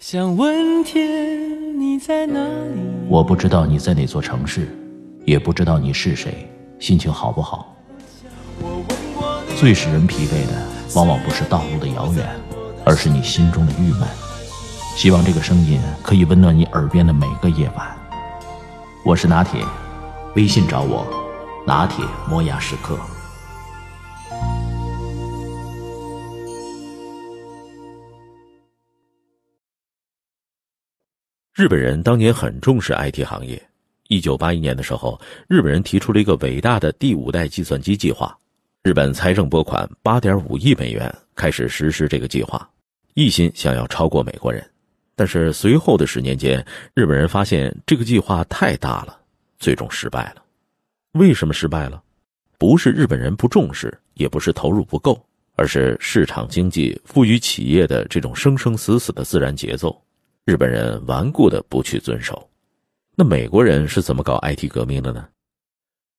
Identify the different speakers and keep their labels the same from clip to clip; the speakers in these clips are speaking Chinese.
Speaker 1: 想问天你在哪里？
Speaker 2: 我不知道你在哪座城市，也不知道你是谁，心情好不好？最使人疲惫的，往往不是道路的遥远，而是你心中的郁闷。希望这个声音可以温暖你耳边的每个夜晚。我是拿铁，微信找我，拿铁磨牙时刻。
Speaker 3: 日本人当年很重视 IT 行业。一九八一年的时候，日本人提出了一个伟大的第五代计算机计划。日本财政拨款八点五亿美元，开始实施这个计划，一心想要超过美国人。但是随后的十年间，日本人发现这个计划太大了，最终失败了。为什么失败了？不是日本人不重视，也不是投入不够，而是市场经济赋予企业的这种生生死死的自然节奏。日本人顽固的不去遵守，那美国人是怎么搞 IT 革命的呢？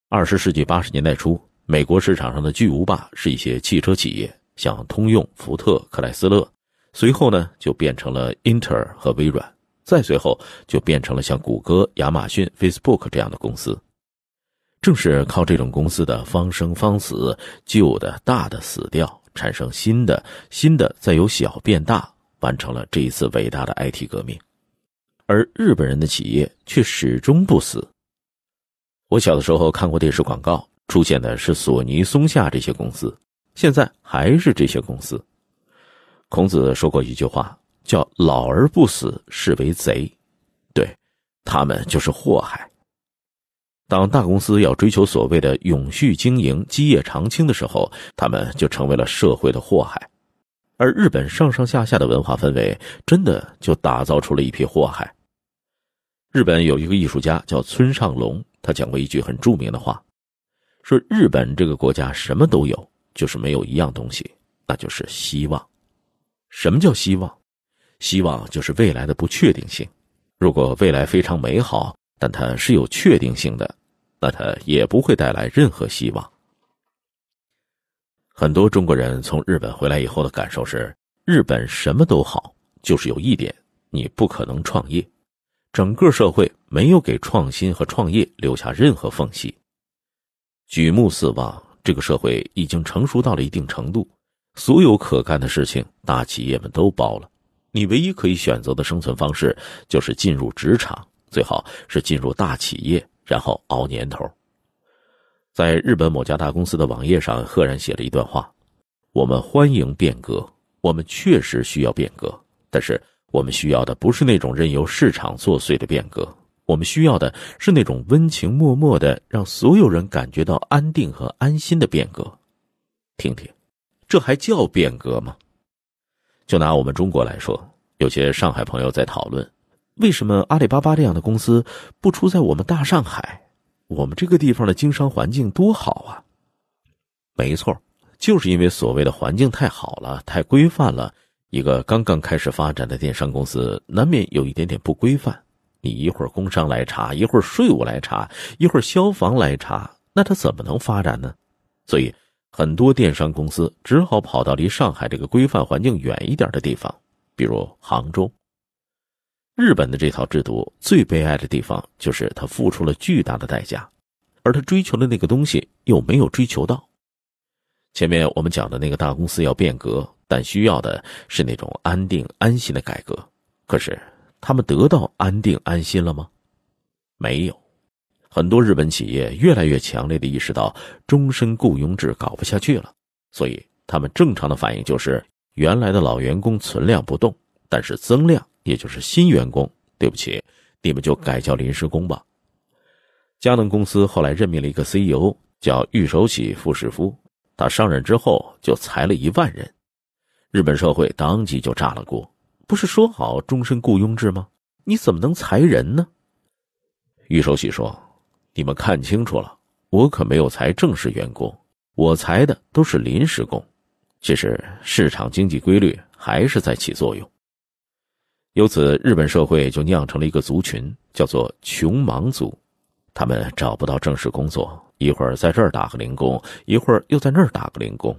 Speaker 3: 二十世纪八十年代初，美国市场上的巨无霸是一些汽车企业，像通用、福特、克莱斯勒，随后呢就变成了英特尔和微软，再随后就变成了像谷歌、亚马逊、Facebook 这样的公司。正是靠这种公司的方生方死，旧的大的死掉，产生新的，新的再由小变大。完成了这一次伟大的 IT 革命，而日本人的企业却始终不死。我小的时候看过电视广告，出现的是索尼、松下这些公司，现在还是这些公司。孔子说过一句话，叫“老而不死，是为贼”，对，他们就是祸害。当大公司要追求所谓的永续经营、基业长青的时候，他们就成为了社会的祸害。而日本上上下下的文化氛围，真的就打造出了一批祸害。日本有一个艺术家叫村上隆，他讲过一句很著名的话，说日本这个国家什么都有，就是没有一样东西，那就是希望。什么叫希望？希望就是未来的不确定性。如果未来非常美好，但它是有确定性的，那它也不会带来任何希望。很多中国人从日本回来以后的感受是：日本什么都好，就是有一点，你不可能创业。整个社会没有给创新和创业留下任何缝隙。举目四望，这个社会已经成熟到了一定程度，所有可干的事情，大企业们都包了。你唯一可以选择的生存方式，就是进入职场，最好是进入大企业，然后熬年头。在日本某家大公司的网页上，赫然写了一段话：“我们欢迎变革，我们确实需要变革，但是我们需要的不是那种任由市场作祟的变革，我们需要的是那种温情脉脉的，让所有人感觉到安定和安心的变革。”听听，这还叫变革吗？就拿我们中国来说，有些上海朋友在讨论，为什么阿里巴巴这样的公司不出在我们大上海？我们这个地方的经商环境多好啊！没错，就是因为所谓的环境太好了、太规范了。一个刚刚开始发展的电商公司，难免有一点点不规范。你一会儿工商来查，一会儿税务来查，一会儿消防来查，那它怎么能发展呢？所以，很多电商公司只好跑到离上海这个规范环境远一点的地方，比如杭州。日本的这套制度最悲哀的地方，就是他付出了巨大的代价，而他追求的那个东西又没有追求到。前面我们讲的那个大公司要变革，但需要的是那种安定安心的改革。可是他们得到安定安心了吗？没有。很多日本企业越来越强烈的意识到终身雇佣制搞不下去了，所以他们正常的反应就是原来的老员工存量不动，但是增量。也就是新员工，对不起，你们就改叫临时工吧。佳能公司后来任命了一个 CEO，叫玉守喜富士夫，他上任之后就裁了一万人，日本社会当即就炸了锅。不是说好终身雇佣制吗？你怎么能裁人呢？玉守喜说：“你们看清楚了，我可没有裁正式员工，我裁的都是临时工。其实市场经济规律还是在起作用。”由此，日本社会就酿成了一个族群，叫做“穷忙族”。他们找不到正式工作，一会儿在这儿打个零工，一会儿又在那儿打个零工。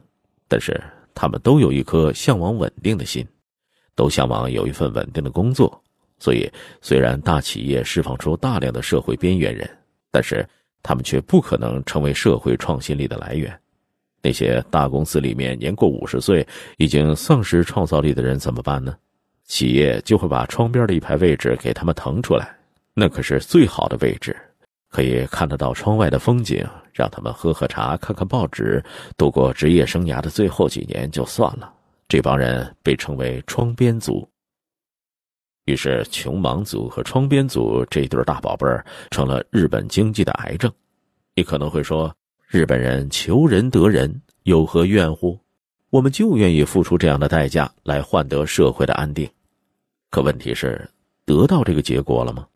Speaker 3: 但是，他们都有一颗向往稳定的心，都向往有一份稳定的工作，所以虽然大企业释放出大量的社会边缘人，但是他们却不可能成为社会创新力的来源。那些大公司里面年过五十岁、已经丧失创造力的人怎么办呢？企业就会把窗边的一排位置给他们腾出来，那可是最好的位置，可以看得到窗外的风景，让他们喝喝茶、看看报纸，度过职业生涯的最后几年就算了。这帮人被称为“窗边族”。于是，穷忙族和窗边族这对大宝贝儿成了日本经济的癌症。你可能会说，日本人求人得人，有何怨乎？我们就愿意付出这样的代价来换得社会的安定。可问题是，得到这个结果了吗？